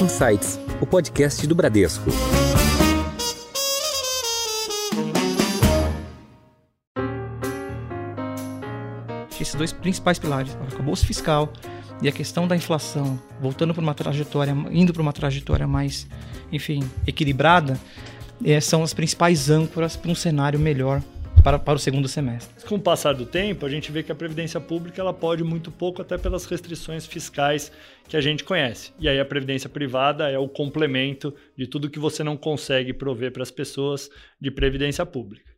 Insights, o podcast do Bradesco. Esses dois principais pilares, o arcabouço fiscal e a questão da inflação, voltando para uma trajetória, indo para uma trajetória mais, enfim, equilibrada, é, são as principais âncoras para um cenário melhor para, para o segundo semestre. Com o passar do tempo, a gente vê que a previdência pública ela pode muito pouco, até pelas restrições fiscais que a gente conhece. E aí a previdência privada é o complemento de tudo que você não consegue prover para as pessoas de previdência pública.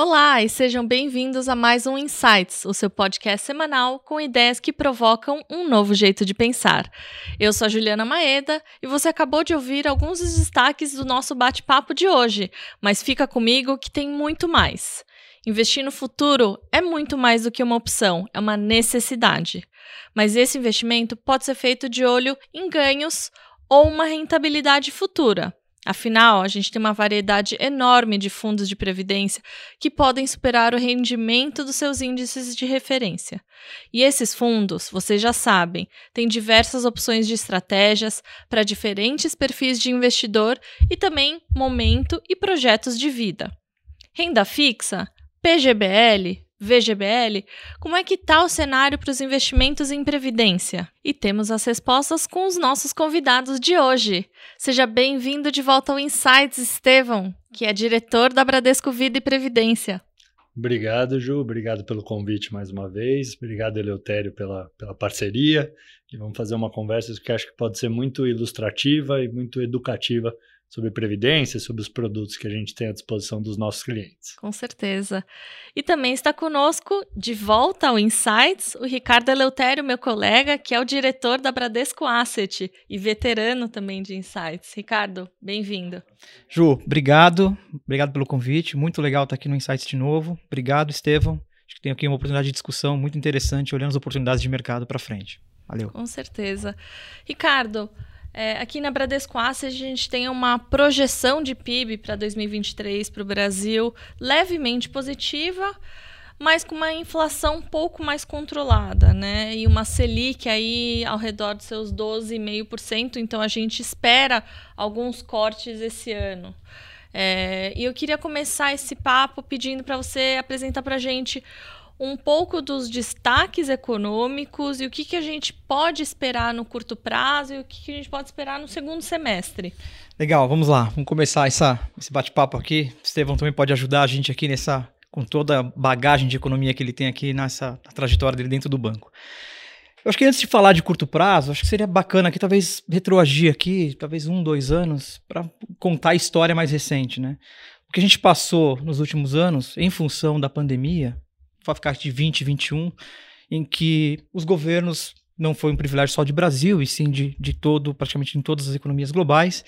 Olá e sejam bem-vindos a mais um Insights, o seu podcast semanal com ideias que provocam um novo jeito de pensar. Eu sou a Juliana Maeda e você acabou de ouvir alguns dos destaques do nosso bate-papo de hoje, mas fica comigo que tem muito mais. Investir no futuro é muito mais do que uma opção, é uma necessidade. Mas esse investimento pode ser feito de olho em ganhos ou uma rentabilidade futura. Afinal, a gente tem uma variedade enorme de fundos de previdência que podem superar o rendimento dos seus índices de referência. E esses fundos, vocês já sabem, têm diversas opções de estratégias para diferentes perfis de investidor e também momento e projetos de vida. Renda fixa, PGBL, VGBL, como é que está o cenário para os investimentos em previdência? E temos as respostas com os nossos convidados de hoje. Seja bem-vindo de volta ao Insights, Estevão, que é diretor da Bradesco Vida e Previdência. Obrigado, Ju. Obrigado pelo convite mais uma vez. Obrigado, Eleutério, pela, pela parceria. E vamos fazer uma conversa que acho que pode ser muito ilustrativa e muito educativa sobre previdência, sobre os produtos que a gente tem à disposição dos nossos clientes. Com certeza. E também está conosco, de volta ao Insights, o Ricardo Eleutério, meu colega, que é o diretor da Bradesco Asset e veterano também de Insights. Ricardo, bem-vindo. Ju, obrigado. Obrigado pelo convite. Muito legal estar aqui no Insights de novo. Obrigado, Estevão. Acho que tem aqui uma oportunidade de discussão muito interessante, olhando as oportunidades de mercado para frente. Valeu. Com certeza. Ricardo, é, aqui na Bradesco Asset a gente tem uma projeção de PIB para 2023 para o Brasil levemente positiva, mas com uma inflação um pouco mais controlada, né? E uma Selic aí ao redor dos seus 12,5%, então a gente espera alguns cortes esse ano. É, e eu queria começar esse papo pedindo para você apresentar para a gente um pouco dos destaques econômicos e o que, que a gente pode esperar no curto prazo e o que, que a gente pode esperar no segundo semestre. Legal, vamos lá, vamos começar essa, esse bate-papo aqui. Estevão também pode ajudar a gente aqui nessa, com toda a bagagem de economia que ele tem aqui nessa trajetória dele dentro do banco. Eu acho que antes de falar de curto prazo, acho que seria bacana aqui talvez retroagir aqui, talvez um, dois anos, para contar a história mais recente, né? O que a gente passou nos últimos anos, em função da pandemia, ficar de 2021, em que os governos não foi um privilégio só de Brasil, e sim de, de todo, praticamente em todas as economias globais,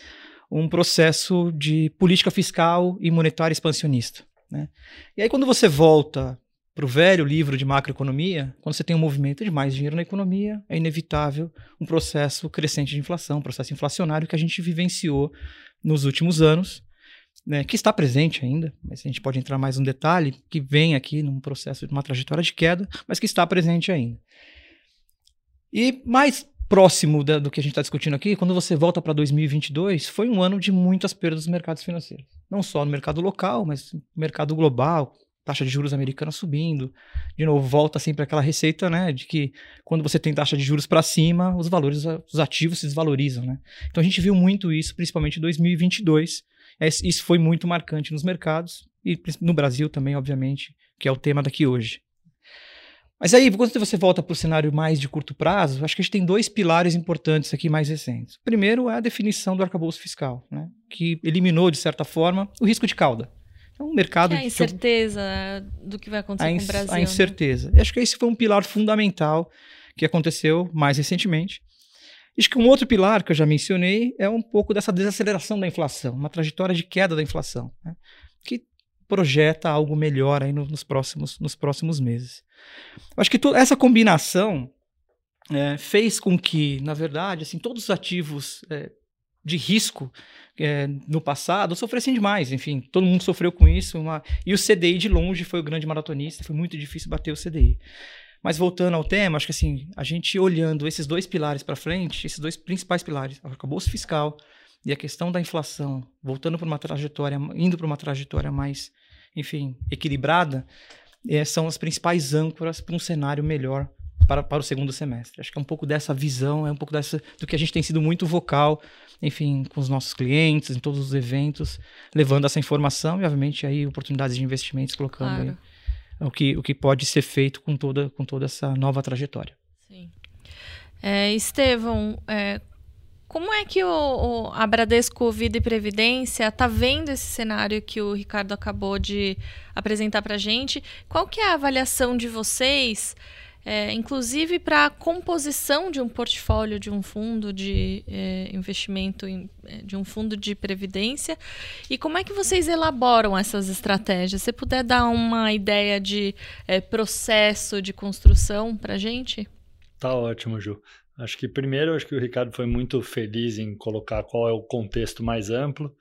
um processo de política fiscal e monetária expansionista. Né? E aí, quando você volta para o velho livro de macroeconomia, quando você tem um movimento de mais dinheiro na economia, é inevitável um processo crescente de inflação, um processo inflacionário que a gente vivenciou nos últimos anos, né, que está presente ainda, mas a gente pode entrar mais um detalhe, que vem aqui num processo de uma trajetória de queda, mas que está presente ainda. E mais próximo da, do que a gente está discutindo aqui, quando você volta para 2022, foi um ano de muitas perdas nos mercados financeiros. Não só no mercado local, mas no mercado global, taxa de juros americana subindo. De novo, volta sempre aquela receita, né, de que quando você tem taxa de juros para cima, os valores, os ativos se desvalorizam, né? Então a gente viu muito isso, principalmente em 2022, é, isso foi muito marcante nos mercados e no Brasil também, obviamente, que é o tema daqui hoje. Mas aí, quando você volta para o cenário mais de curto prazo, acho que a gente tem dois pilares importantes aqui mais recentes. O primeiro é a definição do arcabouço fiscal, né, que eliminou, de certa forma, o risco de cauda. Então, o mercado. É a incerteza do que vai acontecer com o Brasil. A né? incerteza. Né? Acho que esse foi um pilar fundamental que aconteceu mais recentemente. Acho que um outro pilar que eu já mencionei é um pouco dessa desaceleração da inflação, uma trajetória de queda da inflação, né? que projeta algo melhor aí nos, próximos, nos próximos meses. Acho que essa combinação é, fez com que, na verdade, assim, todos os ativos é, de risco é, no passado sofressem demais. Enfim, todo mundo sofreu com isso. Uma... E o CDI, de longe, foi o grande maratonista. Foi muito difícil bater o CDI. Mas voltando ao tema, acho que assim, a gente olhando esses dois pilares para frente, esses dois principais pilares, o arcabouço fiscal e a questão da inflação, voltando para uma trajetória, indo para uma trajetória mais, enfim, equilibrada, é, são as principais âncoras para um cenário melhor para, para o segundo semestre. Acho que é um pouco dessa visão, é um pouco dessa do que a gente tem sido muito vocal, enfim, com os nossos clientes, em todos os eventos, levando essa informação e, obviamente, aí oportunidades de investimentos, colocando claro. aí, o, que, o que pode ser feito com toda, com toda essa nova trajetória. Sim. É, Estevão, é, como é que o, o, a Bradesco Vida e Previdência está vendo esse cenário que o Ricardo acabou de apresentar para a gente? Qual que é a avaliação de vocês, é, inclusive para a composição de um portfólio de um fundo de é, investimento, em, é, de um fundo de previdência? E como é que vocês elaboram essas estratégias? Se puder dar uma ideia de é, processo de construção para gente? Tá ótimo, Ju. Acho que primeiro, acho que o Ricardo foi muito feliz em colocar qual é o contexto mais amplo.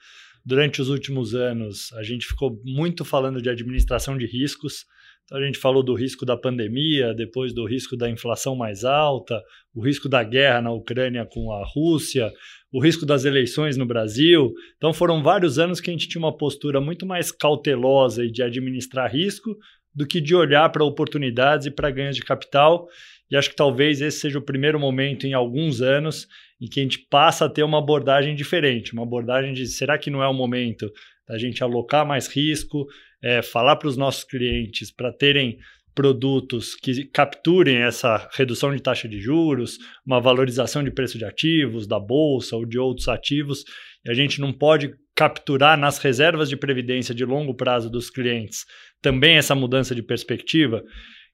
Durante os últimos anos, a gente ficou muito falando de administração de riscos. Então, a gente falou do risco da pandemia, depois do risco da inflação mais alta, o risco da guerra na Ucrânia com a Rússia, o risco das eleições no Brasil. Então, foram vários anos que a gente tinha uma postura muito mais cautelosa e de administrar risco do que de olhar para oportunidades e para ganhos de capital. E acho que talvez esse seja o primeiro momento em alguns anos em que a gente passa a ter uma abordagem diferente, uma abordagem de será que não é o momento da gente alocar mais risco, é, falar para os nossos clientes para terem produtos que capturem essa redução de taxa de juros, uma valorização de preço de ativos, da bolsa ou de outros ativos, e a gente não pode capturar nas reservas de previdência de longo prazo dos clientes também essa mudança de perspectiva.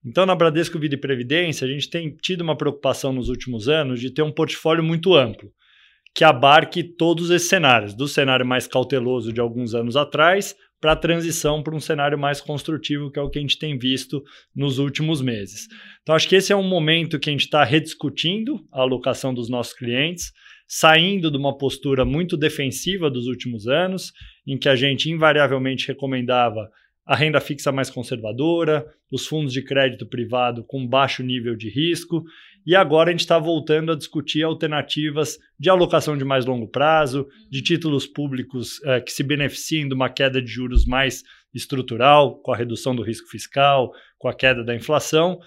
Então, na Bradesco Vida e Previdência, a gente tem tido uma preocupação nos últimos anos de ter um portfólio muito amplo, que abarque todos esses cenários, do cenário mais cauteloso de alguns anos atrás para a transição para um cenário mais construtivo, que é o que a gente tem visto nos últimos meses. Então, acho que esse é um momento que a gente está rediscutindo a alocação dos nossos clientes, saindo de uma postura muito defensiva dos últimos anos, em que a gente invariavelmente recomendava a renda fixa mais conservadora, os fundos de crédito privado com baixo nível de risco, e agora a gente está voltando a discutir alternativas de alocação de mais longo prazo, de títulos públicos eh, que se beneficiem de uma queda de juros mais estrutural, com a redução do risco fiscal, com a queda da inflação,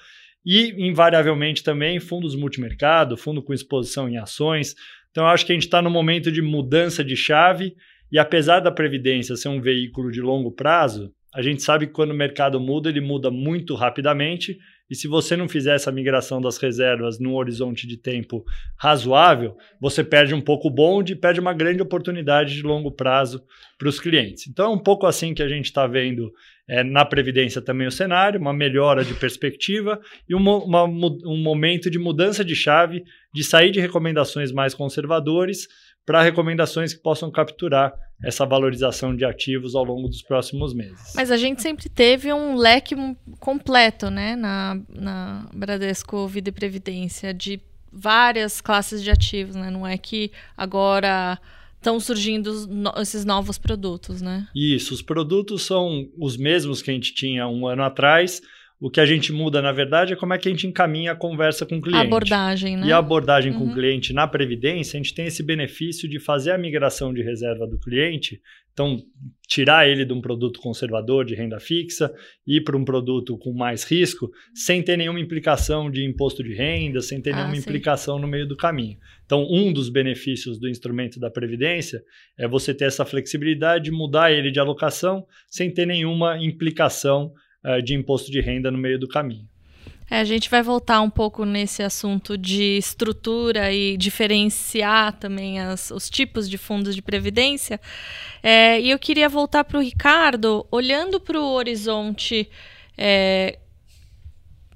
e invariavelmente também fundos multimercado, fundo com exposição em ações. Então, eu acho que a gente está no momento de mudança de chave. E apesar da Previdência ser um veículo de longo prazo, a gente sabe que quando o mercado muda, ele muda muito rapidamente. E se você não fizer essa migração das reservas num horizonte de tempo razoável, você perde um pouco o bonde e perde uma grande oportunidade de longo prazo para os clientes. Então é um pouco assim que a gente está vendo é, na Previdência também o cenário, uma melhora de perspectiva e uma, uma, um momento de mudança de chave, de sair de recomendações mais conservadores para recomendações que possam capturar essa valorização de ativos ao longo dos próximos meses. Mas a gente sempre teve um leque completo, né, na, na Bradesco Vida e Previdência, de várias classes de ativos, né? Não é que agora estão surgindo esses novos produtos, né? Isso, os produtos são os mesmos que a gente tinha um ano atrás, o que a gente muda, na verdade, é como é que a gente encaminha a conversa com o cliente. A abordagem, né? E a abordagem uhum. com o uhum. cliente na Previdência, a gente tem esse benefício de fazer a migração de reserva do cliente. Então, tirar ele de um produto conservador de renda fixa e ir para um produto com mais risco, sem ter nenhuma implicação de imposto de renda, sem ter ah, nenhuma sim. implicação no meio do caminho. Então, um dos benefícios do instrumento da Previdência é você ter essa flexibilidade de mudar ele de alocação sem ter nenhuma implicação uh, de imposto de renda no meio do caminho. É, a gente vai voltar um pouco nesse assunto de estrutura e diferenciar também as, os tipos de fundos de previdência. É, e eu queria voltar para o Ricardo, olhando para o horizonte é,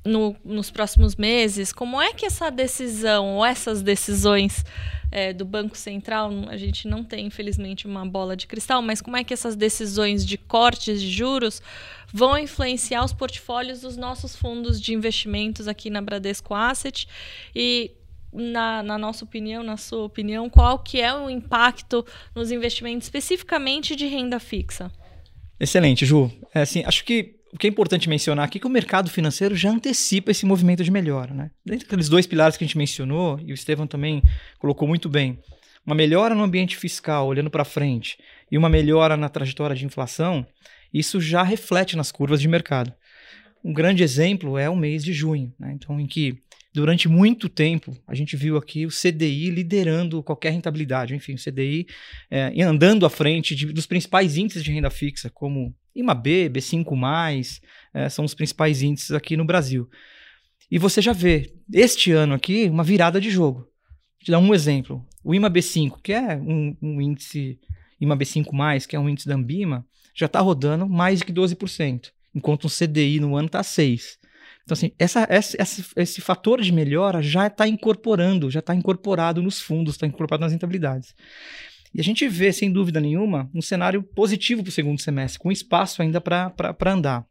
no, nos próximos meses, como é que essa decisão ou essas decisões é, do Banco Central, a gente não tem, infelizmente, uma bola de cristal, mas como é que essas decisões de cortes de juros vão influenciar os portfólios dos nossos fundos de investimentos aqui na Bradesco Asset e na, na, nossa opinião, na sua opinião, qual que é o impacto nos investimentos especificamente de renda fixa? Excelente, Ju. É, assim, acho que o que é importante mencionar aqui é que o mercado financeiro já antecipa esse movimento de melhora. Né? Dentro daqueles dois pilares que a gente mencionou, e o Estevam também colocou muito bem, uma melhora no ambiente fiscal, olhando para frente, e uma melhora na trajetória de inflação, isso já reflete nas curvas de mercado. Um grande exemplo é o mês de junho, né? então, em que durante muito tempo a gente viu aqui o CDI liderando qualquer rentabilidade, enfim, o CDI é, andando à frente de, dos principais índices de renda fixa, como IMAB, B5, é, são os principais índices aqui no Brasil. E você já vê, este ano aqui, uma virada de jogo. Vou te dar um exemplo. O IMAB5, que é um, um índice, IMAB5, que é um índice da Ambima, já está rodando mais de que 12%, enquanto um CDI no ano está 6%. Então, assim, essa, essa, esse, esse fator de melhora já está incorporando, já está incorporado nos fundos, está incorporado nas rentabilidades. E a gente vê, sem dúvida nenhuma, um cenário positivo para o segundo semestre, com espaço ainda para andar.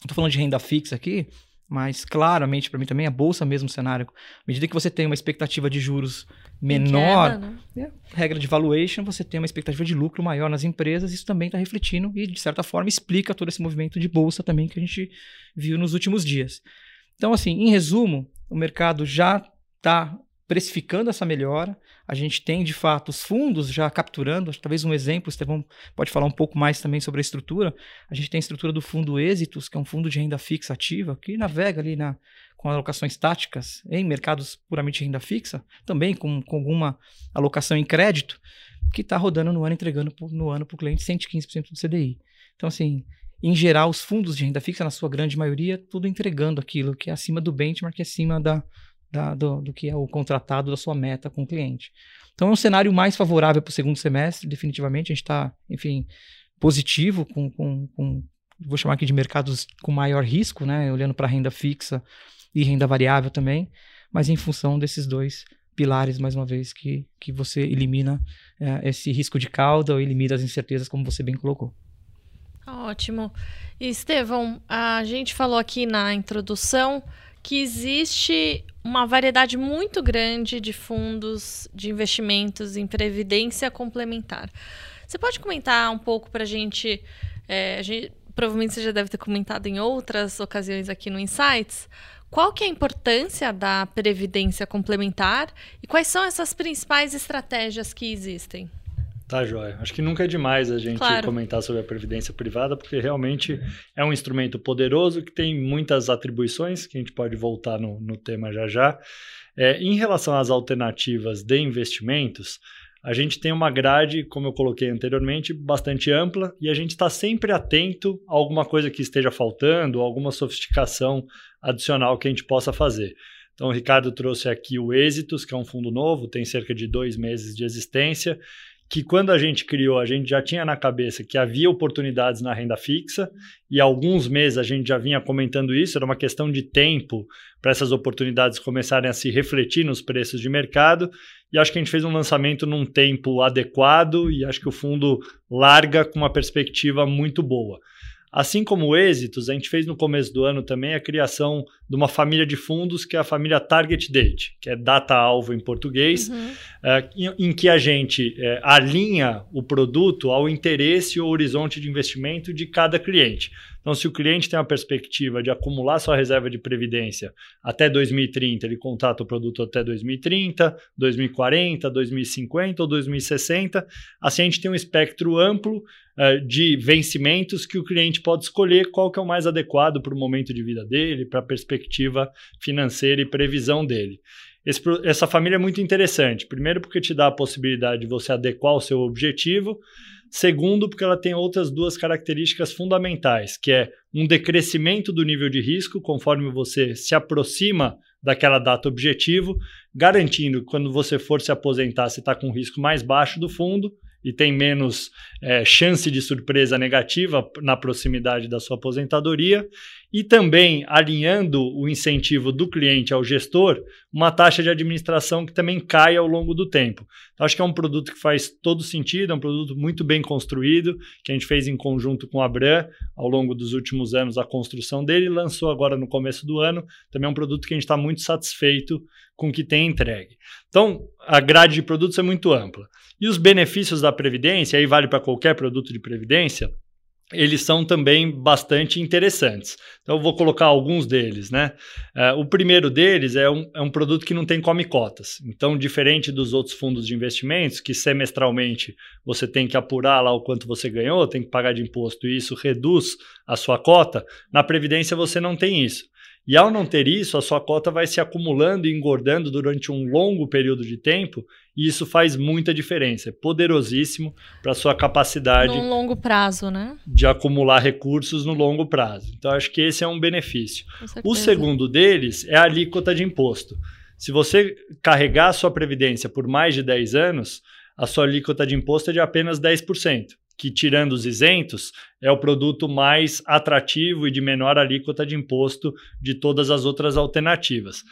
Estou falando de renda fixa aqui, mas claramente para mim também a bolsa mesmo cenário. À medida que você tem uma expectativa de juros menor, queda, né? né? regra de valuation, você tem uma expectativa de lucro maior nas empresas, isso também está refletindo e de certa forma explica todo esse movimento de bolsa também que a gente viu nos últimos dias. Então assim, em resumo, o mercado já está precificando essa melhora. A gente tem, de fato, os fundos já capturando. Talvez um exemplo, Estevão pode falar um pouco mais também sobre a estrutura. A gente tem a estrutura do fundo Êxitos, que é um fundo de renda fixa ativa, que navega ali na, com alocações táticas em mercados puramente de renda fixa, também com, com alguma alocação em crédito, que está rodando no ano, entregando no ano para o cliente 115% do CDI. Então, assim, em geral, os fundos de renda fixa, na sua grande maioria, tudo entregando aquilo que é acima do benchmark, acima da, da, do, do, que é o contratado da sua meta com o cliente. Então é um cenário mais favorável para o segundo semestre, definitivamente. A gente está, enfim, positivo com, com, com, vou chamar aqui de mercados com maior risco, né? Olhando para renda fixa e renda variável também, mas em função desses dois pilares, mais uma vez, que, que você elimina é, esse risco de cauda ou elimina as incertezas, como você bem colocou. Ótimo. Estevão, a gente falou aqui na introdução que existe uma variedade muito grande de fundos de investimentos em previdência complementar. Você pode comentar um pouco para gente, é, a gente? Provavelmente você já deve ter comentado em outras ocasiões aqui no Insights. Qual que é a importância da previdência complementar e quais são essas principais estratégias que existem? Tá, joia. Acho que nunca é demais a gente claro. comentar sobre a previdência privada, porque realmente é um instrumento poderoso que tem muitas atribuições, que a gente pode voltar no, no tema já já. É, em relação às alternativas de investimentos, a gente tem uma grade, como eu coloquei anteriormente, bastante ampla e a gente está sempre atento a alguma coisa que esteja faltando, alguma sofisticação adicional que a gente possa fazer. Então, o Ricardo trouxe aqui o Êxitos, que é um fundo novo, tem cerca de dois meses de existência que quando a gente criou, a gente já tinha na cabeça que havia oportunidades na renda fixa, e há alguns meses a gente já vinha comentando isso, era uma questão de tempo para essas oportunidades começarem a se refletir nos preços de mercado, e acho que a gente fez um lançamento num tempo adequado, e acho que o fundo larga com uma perspectiva muito boa. Assim como êxitos, a gente fez no começo do ano também a criação de uma família de fundos que é a família Target Date, que é data-alvo em português, uhum. é, em, em, que a gente é, alinha o produto ao interesse ou horizonte de investimento de cada cliente. Então, se o cliente tem a perspectiva de acumular sua reserva de previdência até 2030, ele contrata o produto até 2030, 2040, 2050 ou 2060. Assim, a gente tem um espectro amplo uh, de vencimentos que o cliente pode escolher qual que é o mais adequado para o momento de vida dele, para a perspectiva financeira e previsão dele. Esse, essa família é muito interessante. Primeiro, porque te dá a possibilidade de você adequar o seu objetivo. Segundo, porque ela tem outras duas características fundamentais, que é um decrescimento do nível de risco conforme você se aproxima daquela data objetivo, garantindo que quando você for se aposentar, você está com um risco mais baixo do fundo e tem menos é, chance de surpresa negativa na proximidade da sua aposentadoria, e também alinhando o incentivo do cliente ao gestor, uma taxa de administração que também cai ao longo do tempo. Então, acho que é um produto que faz todo sentido, é um produto muito bem construído, que a gente fez em conjunto com a Abram ao longo dos últimos anos a construção dele, lançou agora no começo do ano. Também é um produto que a gente está muito satisfeito com o que tem entregue. Então, a grade de produtos é muito ampla. E os benefícios da Previdência, aí vale para qualquer produto de Previdência, eles são também bastante interessantes. Então, eu vou colocar alguns deles, né? Uh, o primeiro deles é um, é um produto que não tem come cotas. Então, diferente dos outros fundos de investimentos, que semestralmente você tem que apurar lá o quanto você ganhou, tem que pagar de imposto e isso reduz a sua cota, na Previdência você não tem isso. E ao não ter isso, a sua cota vai se acumulando e engordando durante um longo período de tempo, e isso faz muita diferença. É poderosíssimo para a sua capacidade. No longo prazo, né? De acumular recursos no longo prazo. Então, acho que esse é um benefício. O segundo deles é a alíquota de imposto. Se você carregar a sua previdência por mais de 10 anos, a sua alíquota de imposto é de apenas 10% que, tirando os isentos, é o produto mais atrativo e de menor alíquota de imposto de todas as outras alternativas.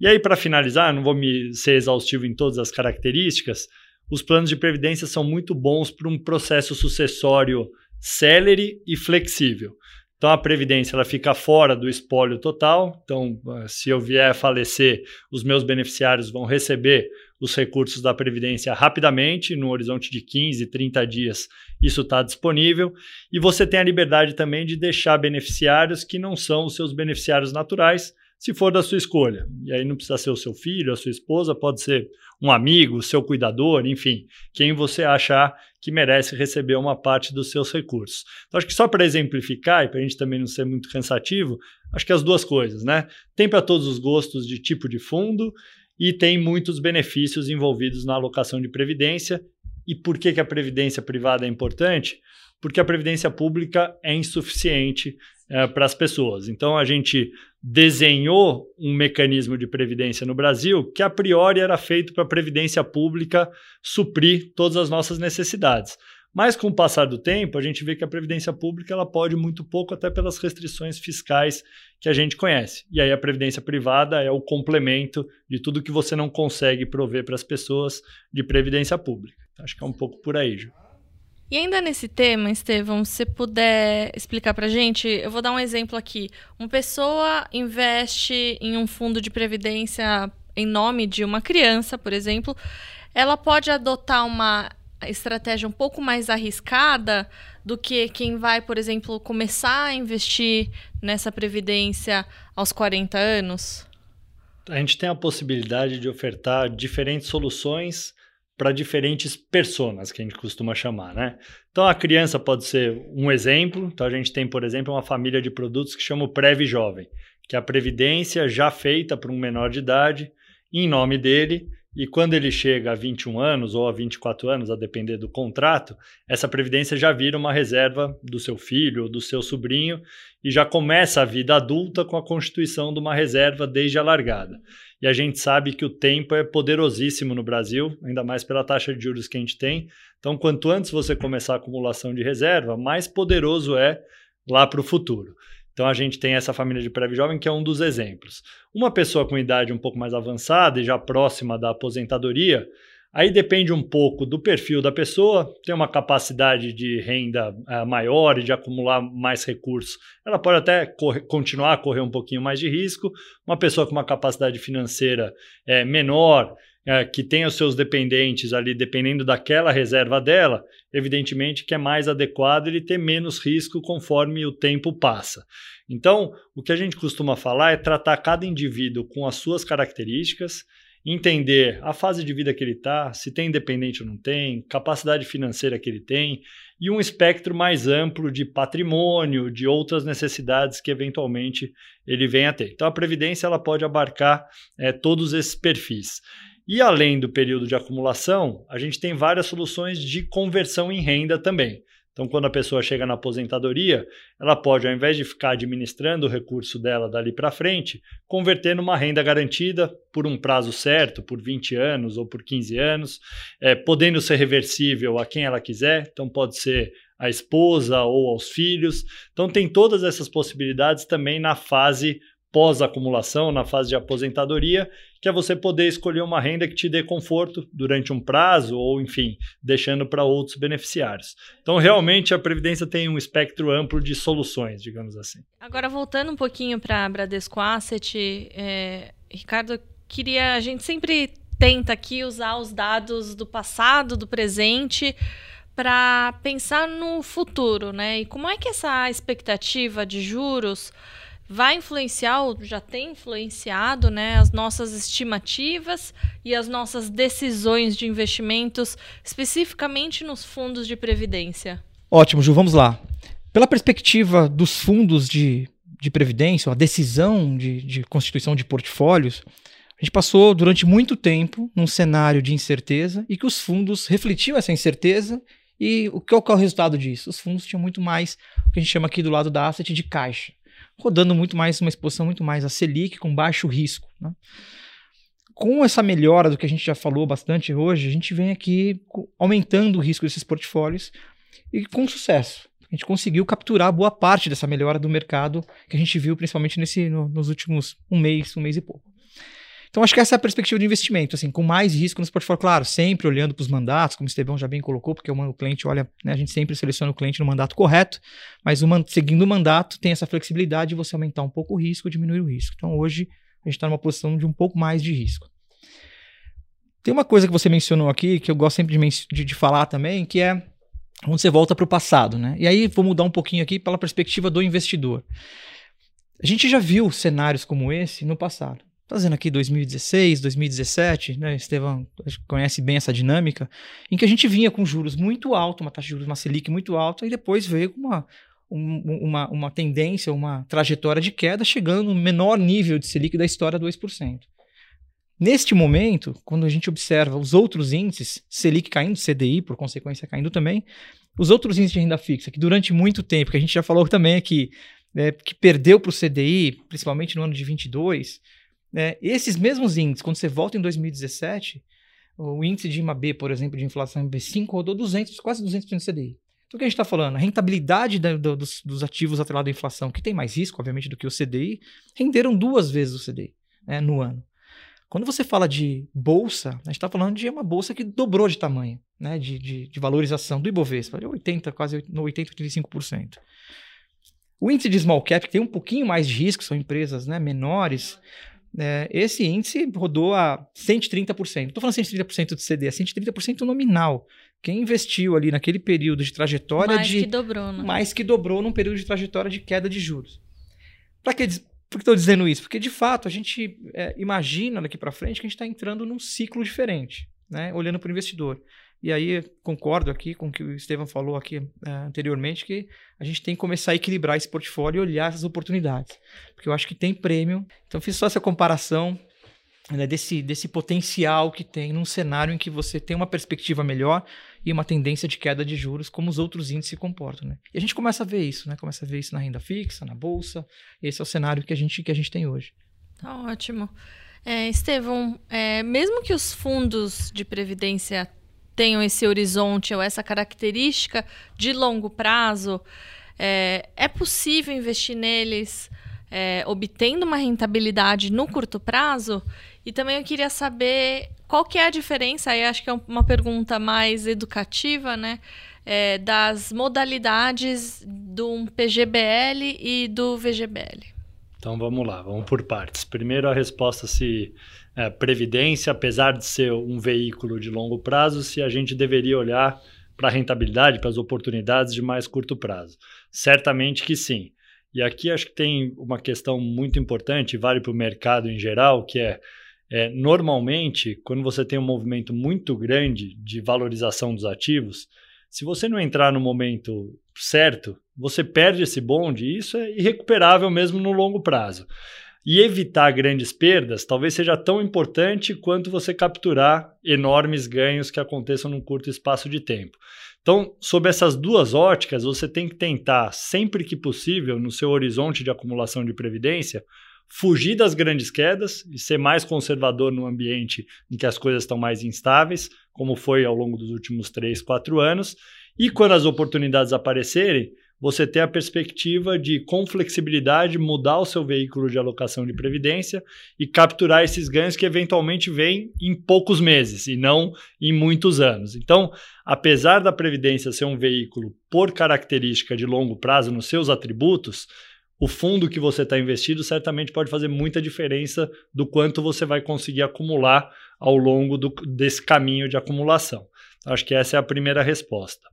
E aí, para finalizar, não vou me ser exaustivo em todas as características, os planos de previdência são muito bons para um processo sucessório célere e flexível. Então a previdência ela fica fora do espólio total. Então, ah, se eu vier a falecer, os meus beneficiários vão receber os recursos da previdência rapidamente, no horizonte de 15, 30 dias, isso está disponível. E você tem a liberdade também de deixar beneficiários que não são os seus beneficiários naturais, se for da sua escolha. E aí não precisa ser o seu filho, a sua esposa, pode ser um amigo, seu cuidador, enfim, quem você achar que merece receber uma parte dos seus recursos. Então, acho que só para exemplificar e para a gente também não ser muito cansativo, acho que as duas coisas, né? Tem para todos os gostos de tipo de fundo e tem muitos benefícios envolvidos na alocação de previdência. E por que, que a previdência privada é importante? Porque a previdência pública é insuficiente é, para as pessoas. Então, a gente desenhou um mecanismo de previdência no Brasil que a priori era feito para a previdência pública suprir todas as nossas necessidades. Mas com o passar do tempo, a gente vê que a previdência pública ela pode muito pouco até pelas restrições fiscais que a gente conhece. E aí a previdência privada é o complemento de tudo que você não consegue prover para as pessoas de previdência pública. Acho que é um pouco por aí, Ju. E ainda nesse tema, Estevão, se puder explicar para gente, eu vou dar um exemplo aqui. Uma pessoa investe em um fundo de previdência em nome de uma criança, por exemplo, ela pode adotar uma estratégia um pouco mais arriscada do que quem vai, por exemplo, começar a investir nessa previdência aos 40 anos? A gente tem a possibilidade de ofertar diferentes soluções para diferentes personas, que a gente costuma chamar, né? Então a criança pode ser um exemplo. Então a gente tem, por exemplo, uma família de produtos que chama o Prev Jovem, que é a previdência já feita para um menor de idade em nome dele e quando ele chega a 21 anos ou a 24 anos, a depender do contrato, essa previdência já vira uma reserva do seu filho ou do seu sobrinho e já começa a vida adulta com a constituição de uma reserva desde a largada. E a gente sabe que o tempo é poderosíssimo no Brasil, ainda mais pela taxa de juros que a gente tem. Então, quanto antes você começar a acumulação de reserva, mais poderoso é lá para o futuro. Então a gente tem essa família de prévio jovem que é um dos exemplos. Uma pessoa com idade um pouco mais avançada e já próxima da aposentadoria, aí depende um pouco do perfil da pessoa, tem uma capacidade de renda uh, maior e de acumular mais recursos. Ela pode até correr, continuar a correr um pouquinho mais de risco. Uma pessoa com uma capacidade financeira uh, menor, é, que tem os seus dependentes ali, dependendo daquela reserva dela, evidentemente que é mais adequado ele ter menos risco conforme o tempo passa. Então, o que a gente costuma falar é tratar cada indivíduo com as suas características, entender a fase de vida que ele está, se tem dependente ou não tem, capacidade financeira que ele tem e um espectro mais amplo de patrimônio, de outras necessidades que eventualmente ele venha a ter. Então, a previdência ela pode abarcar é, todos esses perfis. E além do período de acumulação, a gente tem várias soluções de conversão em renda também. Então, quando a pessoa chega na aposentadoria, ela pode, ao invés de ficar administrando o recurso dela dali para frente, converter numa renda garantida por um prazo certo, por 20 anos ou por 15 anos, é, podendo ser reversível a quem ela quiser. Então, pode ser a esposa ou aos filhos. Então, tem todas essas possibilidades também na fase pós-acumulação, na fase de aposentadoria, que é você poder escolher uma renda que te dê conforto durante um prazo ou, enfim, deixando para outros beneficiários. Então, realmente, a Previdência tem um espectro amplo de soluções, digamos assim. Agora, voltando um pouquinho para a Bradesco Asset, é, Ricardo, queria. A gente sempre tenta aqui usar os dados do passado, do presente, para pensar no futuro, né? E como é que essa expectativa de juros vai influenciar, ou já tem influenciado, né, as nossas estimativas e as nossas decisões de investimentos, especificamente nos fundos de previdência? Ótimo, Ju, vamos lá. Pela perspectiva dos fundos de, de previdência, a decisão de, de constituição de portfólios, a gente passou durante muito tempo num cenário de incerteza e que os fundos refletiam essa incerteza e o que é o resultado disso? Os fundos tinham muito mais o que a gente chama aqui do lado da asset de caixa, rodando muito mais, uma exposição muito mais a Selic com baixo risco. Né? Com essa melhora do que a gente já falou bastante hoje, a gente vem aqui aumentando o risco desses portfólios e com sucesso. A gente conseguiu capturar boa parte dessa melhora do mercado que a gente viu principalmente nesse, no, nos últimos um mês, um mês e pouco. Então, acho que essa é a perspectiva de investimento, assim, com mais risco nos portfólios, claro, sempre olhando para os mandatos, como o Estevão já bem colocou, porque o, cliente olha, né, a gente sempre seleciona o cliente no mandato correto, mas seguindo o mandato tem essa flexibilidade de você aumentar um pouco o risco, diminuir o risco. Então, hoje, a gente está numa posição de um pouco mais de risco. Tem uma coisa que você mencionou aqui, que eu gosto sempre de, de, de falar também, que é quando você volta para o passado, né? E aí vou mudar um pouquinho aqui pela perspectiva do investidor. A gente já viu cenários como esse no passado fazendo aqui 2016, 2017, né, Estevão conhece bem essa dinâmica, em que a gente vinha com juros muito alto, uma taxa de juros, uma Selic muito alta, e depois veio com uma, uma, uma tendência, uma trajetória de queda, chegando no menor nível de Selic da história, 2%. Neste momento, quando a gente observa os outros índices, Selic caindo, CDI, por consequência, caindo também, os outros índices de renda fixa, que durante muito tempo, que a gente já falou também aqui, né, que perdeu para o CDI, principalmente no ano de 22, né? Esses mesmos índices, quando você volta em 2017, o índice de IMAB, por exemplo, de inflação MB5 rodou 200, quase 200% do CDI. Então, o que a gente está falando? A rentabilidade da, do, dos, dos, ativos atrelados à inflação, que tem mais risco, obviamente, do que o CDI, renderam duas vezes o CDI né, no ano. Quando você fala de bolsa, a gente está falando de uma bolsa que dobrou de tamanho, né, de, de, de valorização do Ibovespa, de 80, quase no 80, 85%. O índice de small cap, que tem um pouquinho mais de risco, são empresas né, menores, é, esse índice rodou a 130%. Estou falando 130% de CD, é 130% nominal. Quem investiu ali naquele período de trajetória mais de. Mais que dobrou, né? Mais que dobrou num período de trajetória de queda de juros. Para que, por que estou dizendo isso? Porque, de fato, a gente é, imagina daqui para frente que a gente está entrando num ciclo diferente, né? olhando para o investidor. E aí concordo aqui com o que o Estevam falou aqui uh, anteriormente, que a gente tem que começar a equilibrar esse portfólio e olhar essas oportunidades. Porque eu acho que tem prêmio. Então fiz só essa comparação né, desse, desse potencial que tem num cenário em que você tem uma perspectiva melhor e uma tendência de queda de juros, como os outros índices se comportam. Né? E a gente começa a ver isso, né? Começa a ver isso na renda fixa, na bolsa. Esse é o cenário que a gente, que a gente tem hoje. Tá ótimo. É, Estevão, é, mesmo que os fundos de previdência tenham esse horizonte ou essa característica de longo prazo, é, é possível investir neles é, obtendo uma rentabilidade no curto prazo? E também eu queria saber qual que é a diferença, aí acho que é uma pergunta mais educativa, né? É, das modalidades do PGBL e do VGBL. Então vamos lá, vamos por partes. Primeiro a resposta se é, previdência, apesar de ser um veículo de longo prazo, se a gente deveria olhar para a rentabilidade, para as oportunidades de mais curto prazo. Certamente que sim. E aqui acho que tem uma questão muito importante, vale para o mercado em geral, que é, é, normalmente, quando você tem um movimento muito grande de valorização dos ativos, se você não entrar no momento certo, você perde esse bonde e isso é irrecuperável mesmo no longo prazo. E evitar grandes perdas talvez seja tão importante quanto você capturar enormes ganhos que aconteçam num curto espaço de tempo. Então, sob essas duas óticas, você tem que tentar, sempre que possível, no seu horizonte de acumulação de previdência, fugir das grandes quedas e ser mais conservador no ambiente em que as coisas estão mais instáveis, como foi ao longo dos últimos 3, 4 anos. E quando as oportunidades aparecerem, você ter a perspectiva de, com flexibilidade, mudar o seu veículo de alocação de previdência e capturar esses ganhos que eventualmente vêm em poucos meses e não em muitos anos. Então, apesar da previdência ser um veículo por característica de longo prazo nos seus atributos, o fundo que você está investido certamente pode fazer muita diferença do quanto você vai conseguir acumular ao longo do, desse caminho de acumulação. Acho que essa é a primeira resposta.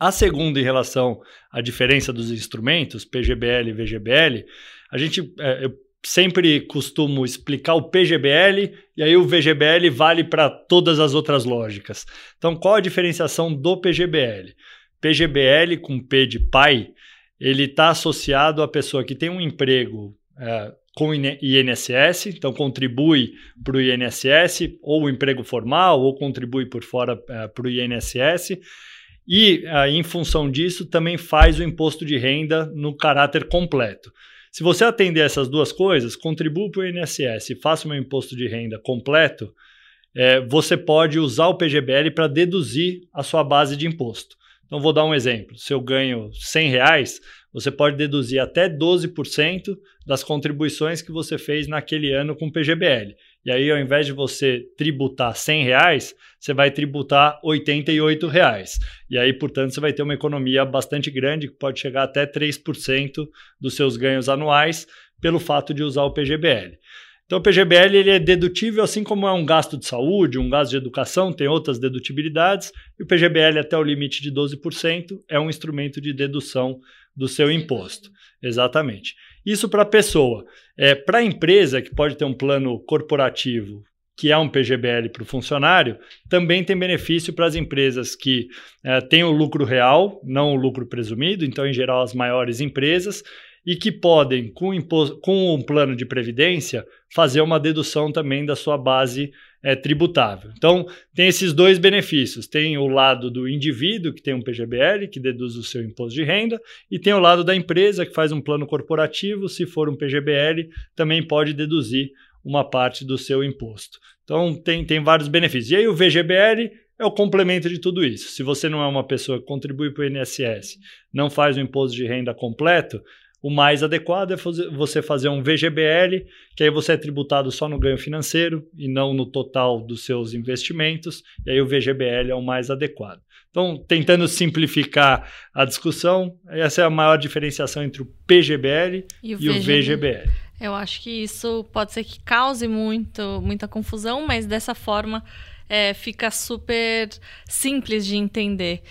A segunda, em relação à diferença dos instrumentos, PGBL e VGBL, a gente, é, eu sempre costumo explicar o PGBL e aí o VGBL vale para todas as outras lógicas. Então, qual a diferenciação do PGBL? PGBL com P de pai, ele está associado à pessoa que tem um emprego é, com INSS, então contribui para o INSS, ou emprego formal, ou contribui por fora é, para o INSS. E, é, em função disso, também faz o imposto de renda no caráter completo. Se você atender essas duas coisas, contribua para o INSS e faça o meu imposto de renda completo, é, você pode usar o PGBL para deduzir a sua base de imposto. Então, vou dar um exemplo. Se eu ganho 100 reais, você pode deduzir até 12% das contribuições que você fez naquele ano com o PGBL. E aí, ao invés de você tributar 100 reais, você vai tributar 88 reais. E aí, portanto, você vai ter uma economia bastante grande, que pode chegar até 3% dos seus ganhos anuais, pelo fato de usar o PGBL. Então, o PGBL ele é dedutível, assim como é um gasto de saúde, um gasto de educação, tem outras dedutibilidades, e o PGBL até o limite de 12% é um instrumento de dedução do seu imposto. Exatamente. Isso para a pessoa. É, para a empresa, que pode ter um plano corporativo que é um PGBL para o funcionário, também tem benefício para as empresas que é, têm o lucro real, não o lucro presumido, então, em geral, as maiores empresas, e que podem, com, com um plano de previdência, fazer uma dedução também da sua base é, tributável. Então, tem esses dois benefícios. Tem o lado do indivíduo, que tem um PGBL, que deduz o seu imposto de renda, e tem o lado da empresa, que faz um plano corporativo, se for um PGBL, também pode deduzir uma parte do seu imposto. Então, tem, tem vários benefícios. E aí, o VGBL é o complemento de tudo isso. Se você não é uma pessoa que contribui para o INSS, não faz o imposto de renda completo, o mais adequado é você fazer um VGBL, que aí você é tributado só no ganho financeiro e não no total dos seus investimentos, e aí o VGBL é o mais adequado. Então, tentando simplificar a discussão, essa é a maior diferenciação entre o PGBL e o, e o VGBL. Eu acho que isso pode ser que cause muito, muita confusão, mas dessa forma é, fica super simples de entender.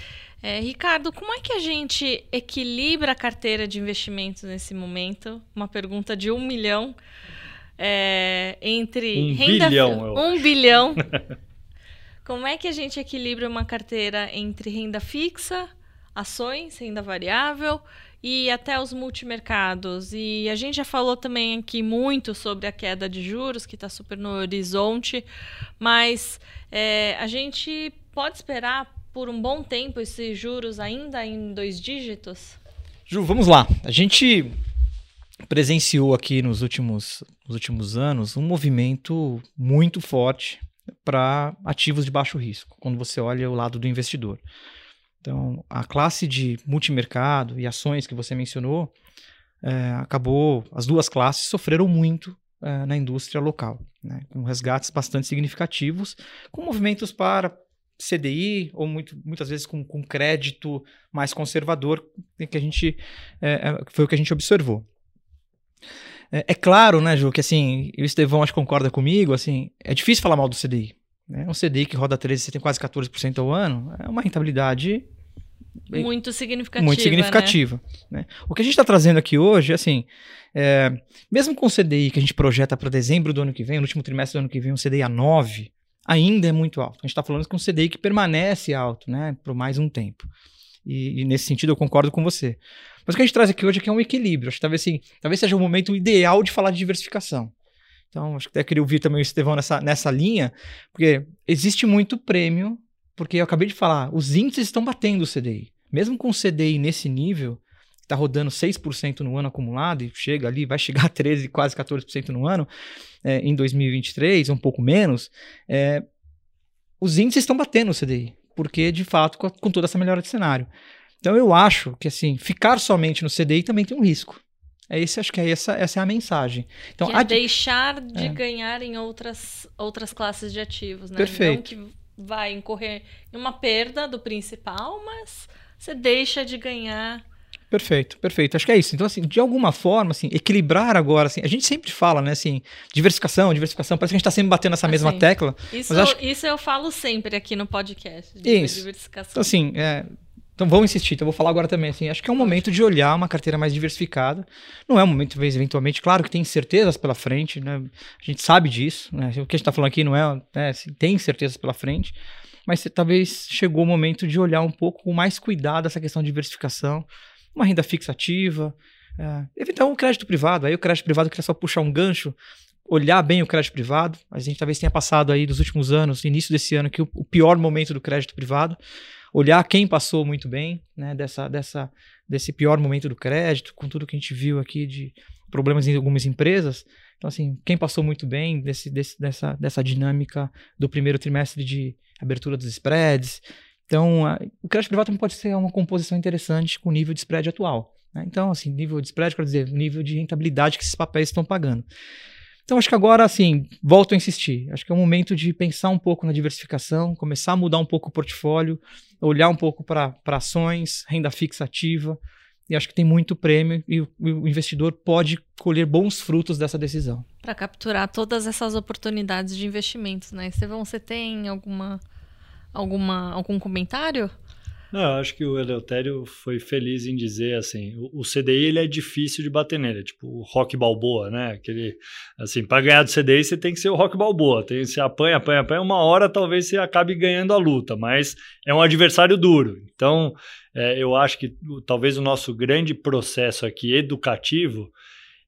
É, Ricardo, como é que a gente equilibra a carteira de investimentos nesse momento? Uma pergunta de um milhão é, entre um renda bilhão, um bilhão. como é que a gente equilibra uma carteira entre renda fixa, ações, renda variável e até os multimercados? E a gente já falou também aqui muito sobre a queda de juros que está super no horizonte, mas é, a gente pode esperar por um bom tempo esses juros ainda em dois dígitos? Ju, vamos lá. A gente presenciou aqui nos últimos, nos últimos anos um movimento muito forte para ativos de baixo risco, quando você olha o lado do investidor. Então, a classe de multimercado e ações que você mencionou, é, acabou, as duas classes sofreram muito é, na indústria local, né, com resgates bastante significativos, com movimentos para CDI ou muito, muitas vezes com, com crédito mais conservador que a gente é, é, foi o que a gente observou. É, é, claro, né, Ju, que assim, e o Estevão acho que concorda comigo, assim, é difícil falar mal do CDI. Né? Um CDI que roda 13, você tem quase 14% ao ano, é uma rentabilidade muito significativa. Muito significativa. Né? Né? O que a gente está trazendo aqui hoje, assim, é, mesmo com o CDI que a gente projeta para dezembro do ano que vem, no último trimestre do ano que vem, um CDI a 9, ainda é muito alto. A gente está falando com um CDI que permanece alto, né, por mais um tempo. E, e, nesse sentido eu concordo com você. Mas o que a gente traz aqui hoje é que é um equilíbrio. Acho que talvez, assim, talvez seja o momento ideal de falar de diversificação. Então, acho que até queria ouvir também o Estevão nessa, nessa linha, porque existe muito prêmio, porque eu acabei de falar, os índices estão batendo o CDI. Mesmo com o CDI nesse nível, está rodando 6% no ano acumulado e chega ali, vai chegar a 13%, quase 14% no ano, é, em 2023, um pouco menos, é, os índices estão batendo o CDI, porque de fato, com, com, toda essa melhora de cenário. Então eu acho que assim, ficar somente no CDI também tem um risco. É esse, acho que é essa, essa é a mensagem. Então, é deixar de é. ganhar em outras, outras classes de ativos, né? Perfeito. Não que vai incorrer em uma perda do principal, mas você deixa de ganhar Perfeito, perfeito. Acho que é isso. Então, assim, de alguma forma, assim, equilibrar agora, assim, a gente sempre fala, né, assim, diversificação, diversificação, parece que a gente está sempre batendo nessa assim, mesma tecla. Isso, acho... isso eu falo sempre aqui no podcast. Isso. Diversificação. Então, assim, é, Então vamos insistir. Então vou falar agora também assim. Acho que é um momento de olhar uma carteira mais diversificada. Não é um momento, eventualmente, claro que tem incertezas pela frente, né? A gente sabe disso. Né? O que a gente está falando aqui não é, né? tem incertezas pela frente, mas talvez chegou o momento de olhar um pouco com mais cuidado essa questão de diversificação, uma renda fixa ativa, é, eventualmente um crédito privado. Aí o crédito privado queria só puxar um gancho olhar bem o crédito privado. A gente talvez tenha passado aí dos últimos anos, início desse ano, que o, o pior momento do crédito privado. Olhar quem passou muito bem, né, dessa, dessa, desse pior momento do crédito, com tudo que a gente viu aqui de problemas em algumas empresas. Então, assim, quem passou muito bem desse, desse, dessa, dessa dinâmica do primeiro trimestre de abertura dos spreads. Então, a, o crédito privado também pode ser uma composição interessante com o nível de spread atual. Né? Então, assim, nível de spread, quer dizer, nível de rentabilidade que esses papéis estão pagando. Então, acho que agora, assim, volto a insistir. Acho que é o momento de pensar um pouco na diversificação, começar a mudar um pouco o portfólio, olhar um pouco para ações, renda fixa ativa. E acho que tem muito prêmio e o, o investidor pode colher bons frutos dessa decisão. Para capturar todas essas oportunidades de investimentos, né? Estevão, você tem alguma, alguma, algum comentário? Não, acho que o Eleutério foi feliz em dizer assim, o, o CDI ele é difícil de bater nele, é tipo o Rock Balboa, né? Aquele assim, para ganhar do CDI você tem que ser o Rock Balboa, tem você apanha, apanha, apanha, uma hora talvez você acabe ganhando a luta, mas é um adversário duro. Então, é, eu acho que talvez o nosso grande processo aqui educativo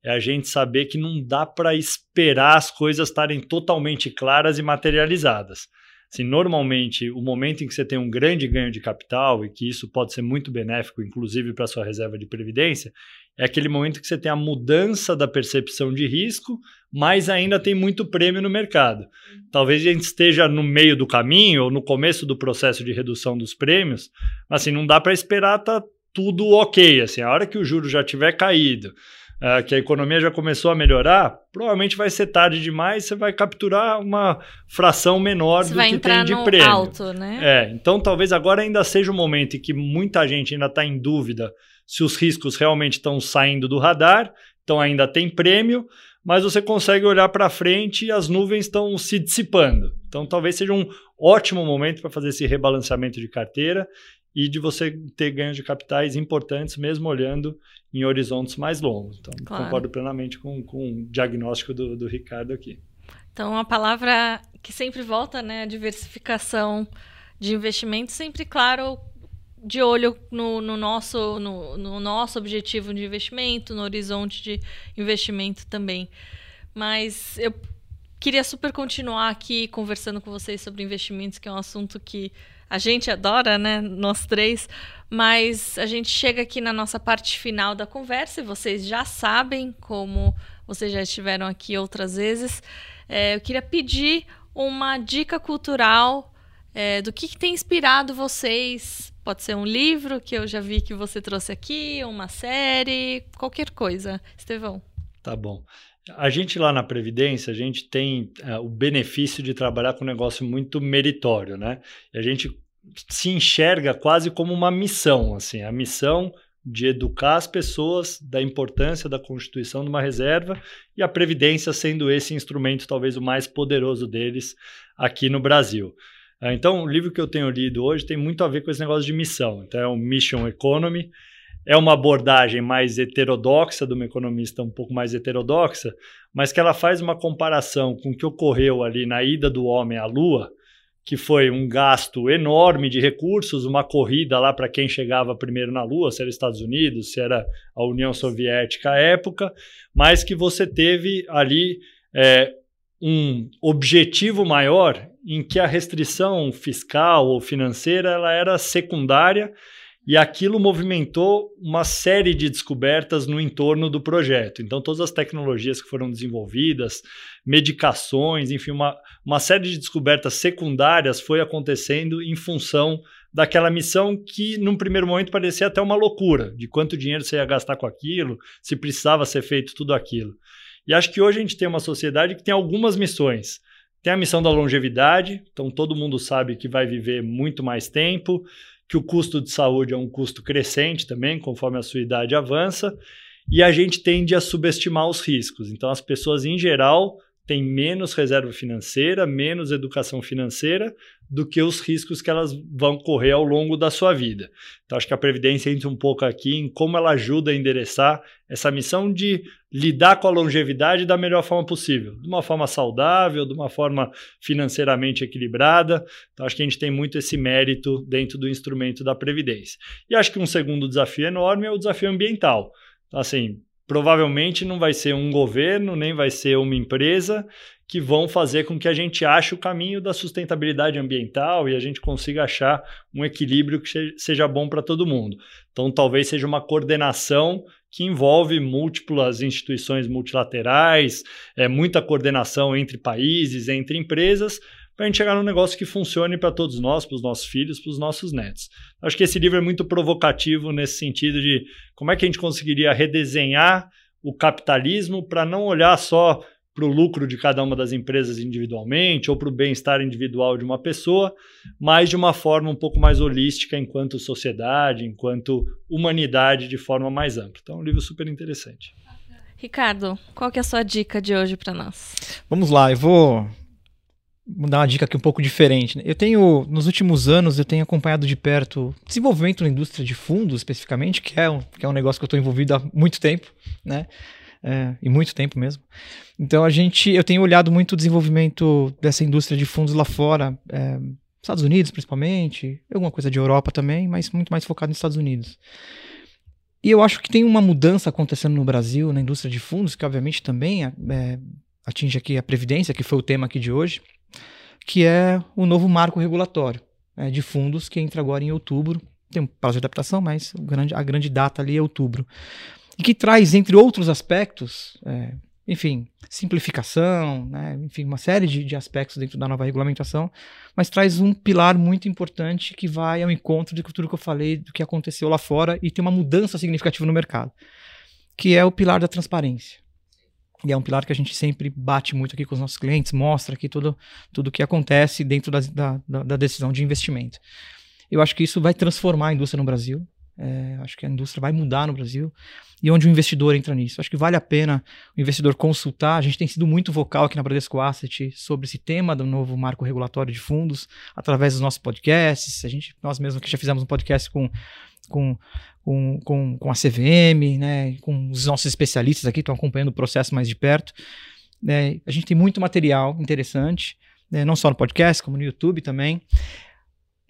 é a gente saber que não dá para esperar as coisas estarem totalmente claras e materializadas. Assim, normalmente, o momento em que você tem um grande ganho de capital e que isso pode ser muito benéfico, inclusive para sua reserva de previdência, é aquele momento que você tem a mudança da percepção de risco, mas ainda tem muito prêmio no mercado. Talvez a gente esteja no meio do caminho ou no começo do processo de redução dos prêmios, assim, não dá para esperar tá tudo ok, assim, a hora que o juro já tiver caído, uh, que a economia já começou a melhorar, provavelmente vai ser tarde demais, você vai capturar uma fração menor você do que tem de prêmio. Alto, né? É, então talvez agora ainda seja o momento em que muita gente ainda está em dúvida se os riscos realmente estão saindo do radar, então ainda tem prêmio, mas você consegue olhar para frente e as nuvens estão se dissipando. Então talvez seja um ótimo momento para fazer esse rebalanceamento de carteira e de você ter ganhos de capitais importantes, mesmo olhando em horizontes mais longos. Então, claro. concordo plenamente com, com o diagnóstico do, do Ricardo aqui. Então, a palavra que sempre volta, né, diversificação de investimentos, sempre, claro, de olho no, no nosso, no, no, nosso objetivo de investimento, no horizonte de investimento também. Mas eu queria super continuar aqui conversando com vocês sobre investimentos, que é um assunto que a gente adora, né? Nós três. Mas a gente chega aqui na nossa parte final da conversa e vocês já sabem, como vocês já estiveram aqui outras vezes. É, eu queria pedir uma dica cultural é, do que, que tem inspirado vocês. Pode ser um livro que eu já vi que você trouxe aqui, uma série, qualquer coisa. Estevão. Tá bom. A gente lá na Previdência, a gente tem uh, o benefício de trabalhar com um negócio muito meritório, né? A gente se enxerga quase como uma missão, assim, a missão de educar as pessoas da importância da constituição de uma reserva e a Previdência sendo esse instrumento talvez o mais poderoso deles aqui no Brasil. Uh, então, o livro que eu tenho lido hoje tem muito a ver com esse negócio de missão. Então, é o Mission Economy, é uma abordagem mais heterodoxa, de uma economista um pouco mais heterodoxa, mas que ela faz uma comparação com o que ocorreu ali na ida do homem à Lua, que foi um gasto enorme de recursos, uma corrida lá para quem chegava primeiro na Lua, se era Estados Unidos, se era a União Soviética à época, mas que você teve ali é, um objetivo maior em que a restrição fiscal ou financeira ela era secundária e aquilo movimentou uma série de descobertas no entorno do projeto. Então, todas as tecnologias que foram desenvolvidas, medicações, enfim, uma, uma série de descobertas secundárias foi acontecendo em função daquela missão que, num primeiro momento, parecia até uma loucura, de quanto dinheiro você ia gastar com aquilo, se precisava ser feito tudo aquilo. E acho que hoje a gente tem uma sociedade que tem algumas missões. Tem a missão da longevidade, então todo mundo sabe que vai viver muito mais tempo que o custo de saúde é um custo crescente também, conforme a sua idade avança, e a gente tende a subestimar os riscos. Então, as pessoas, em geral, têm menos reserva financeira, menos educação financeira do que os riscos que elas vão correr ao longo da sua vida. Então, acho que a Previdência entra um pouco aqui em como ela ajuda a endereçar essa missão de lidar com a longevidade da melhor forma possível, de uma forma saudável, de uma forma financeiramente equilibrada. Então, acho que a gente tem muito esse mérito dentro do instrumento da Previdência. E acho que um segundo desafio enorme é o desafio ambiental. Então, assim, provavelmente não vai ser um governo, nem vai ser uma empresa que vão fazer com que a gente ache o caminho da sustentabilidade ambiental e a gente consiga achar um equilíbrio que seja bom para todo mundo. Então, talvez seja uma coordenação que envolve múltiplas instituições multilaterais, é, muita coordenação entre países, entre empresas, para a gente chegar num negócio que funcione para todos nós, para os nossos filhos, para os nossos netos. Acho que esse livro é muito provocativo nesse sentido de como é que a gente conseguiria redesenhar o capitalismo para não olhar só para o lucro de cada uma das empresas individualmente ou para o bem-estar individual de uma pessoa, mas de uma forma um pouco mais holística enquanto sociedade, enquanto humanidade de forma mais ampla. Então, é um livro super interessante. Ricardo, qual que é a sua dica de hoje para nós? Vamos lá, eu vou Vou dar uma dica aqui um pouco diferente. Né? Eu tenho, nos últimos anos, eu tenho acompanhado de perto desenvolvimento na indústria de fundos, especificamente, que é um, que é um negócio que eu estou envolvido há muito tempo, né? É, e muito tempo mesmo. Então a gente, eu tenho olhado muito o desenvolvimento dessa indústria de fundos lá fora, é, Estados Unidos principalmente, alguma coisa de Europa também, mas muito mais focado nos Estados Unidos. E eu acho que tem uma mudança acontecendo no Brasil, na indústria de fundos, que obviamente também é, atinge aqui a previdência, que foi o tema aqui de hoje que é o novo marco regulatório né, de fundos que entra agora em outubro. Tem um prazo de adaptação, mas grande, a grande data ali é outubro. E que traz, entre outros aspectos, é, enfim, simplificação, né, enfim, uma série de, de, aspectos dentro da nova regulamentação, mas traz um pilar muito importante que vai ao encontro de tudo que eu falei, do que aconteceu lá fora e tem uma mudança significativa no mercado, que é o pilar da transparência. E é um pilar que a gente sempre bate muito aqui com os nossos clientes, mostra aqui tudo tudo que acontece dentro da, da, da decisão de investimento. Eu acho que isso vai transformar a indústria no Brasil. É, acho que a indústria vai mudar no Brasil e onde o investidor entra nisso. Acho que vale a pena o investidor consultar. A gente tem sido muito vocal aqui na Bradesco Asset sobre esse tema do novo marco regulatório de fundos através dos nossos podcasts. A gente, nós mesmos que já fizemos um podcast com com, com, com, com a CVM, né, com os nossos especialistas aqui, estão acompanhando o processo mais de perto. É, a gente tem muito material interessante, né, não só no podcast, como no YouTube também.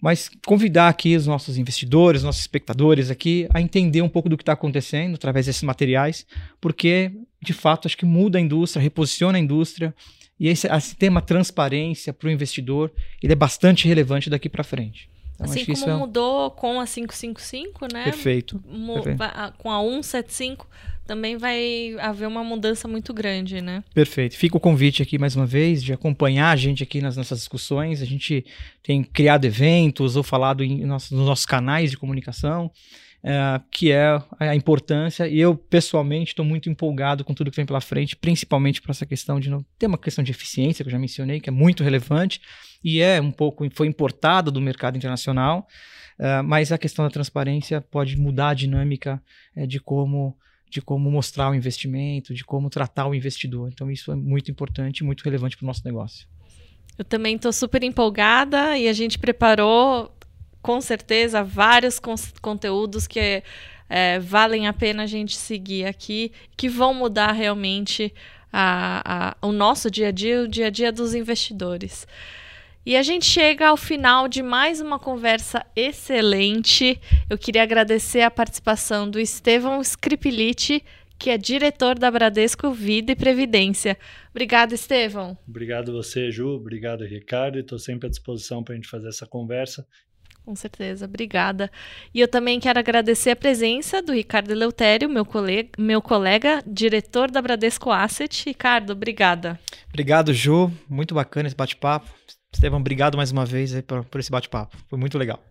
Mas convidar aqui os nossos investidores, nossos espectadores aqui a entender um pouco do que está acontecendo através desses materiais, porque de fato acho que muda a indústria, reposiciona a indústria e esse, esse tema transparência para o investidor ele é bastante relevante daqui para frente. Então, assim como é... mudou com a 555, né? Perfeito. Perfeito. Com a 175 também vai haver uma mudança muito grande, né? Perfeito. Fica o convite aqui mais uma vez de acompanhar a gente aqui nas nossas discussões. A gente tem criado eventos ou falado em nossos, nos nossos canais de comunicação. É, que é a importância, e eu pessoalmente estou muito empolgado com tudo que vem pela frente, principalmente para essa questão de não ter uma questão de eficiência, que eu já mencionei, que é muito relevante, e é um pouco, foi importada do mercado internacional, uh, mas a questão da transparência pode mudar a dinâmica uh, de como de como mostrar o investimento, de como tratar o investidor. Então isso é muito importante muito relevante para o nosso negócio. Eu também estou super empolgada e a gente preparou com certeza vários conteúdos que é, valem a pena a gente seguir aqui, que vão mudar realmente a, a, o nosso dia a dia, o dia a dia dos investidores. E a gente chega ao final de mais uma conversa excelente. Eu queria agradecer a participação do Estevão Scripilite, que é diretor da Bradesco Vida e Previdência. Obrigado, Estevão. Obrigado você, Ju. Obrigado, Ricardo. Estou sempre à disposição para a gente fazer essa conversa. Com certeza, obrigada. E eu também quero agradecer a presença do Ricardo Eleutério, meu colega, meu colega, diretor da Bradesco Asset. Ricardo, obrigada. Obrigado, Ju. Muito bacana esse bate-papo. Estevão, obrigado mais uma vez por, por esse bate-papo. Foi muito legal.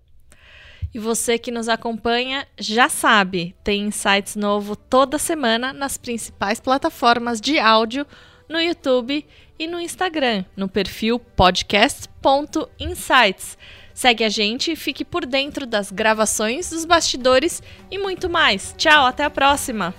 E você que nos acompanha já sabe, tem insights novo toda semana nas principais plataformas de áudio, no YouTube e no Instagram, no perfil podcast.insights. Segue a gente e fique por dentro das gravações, dos bastidores e muito mais. Tchau, até a próxima!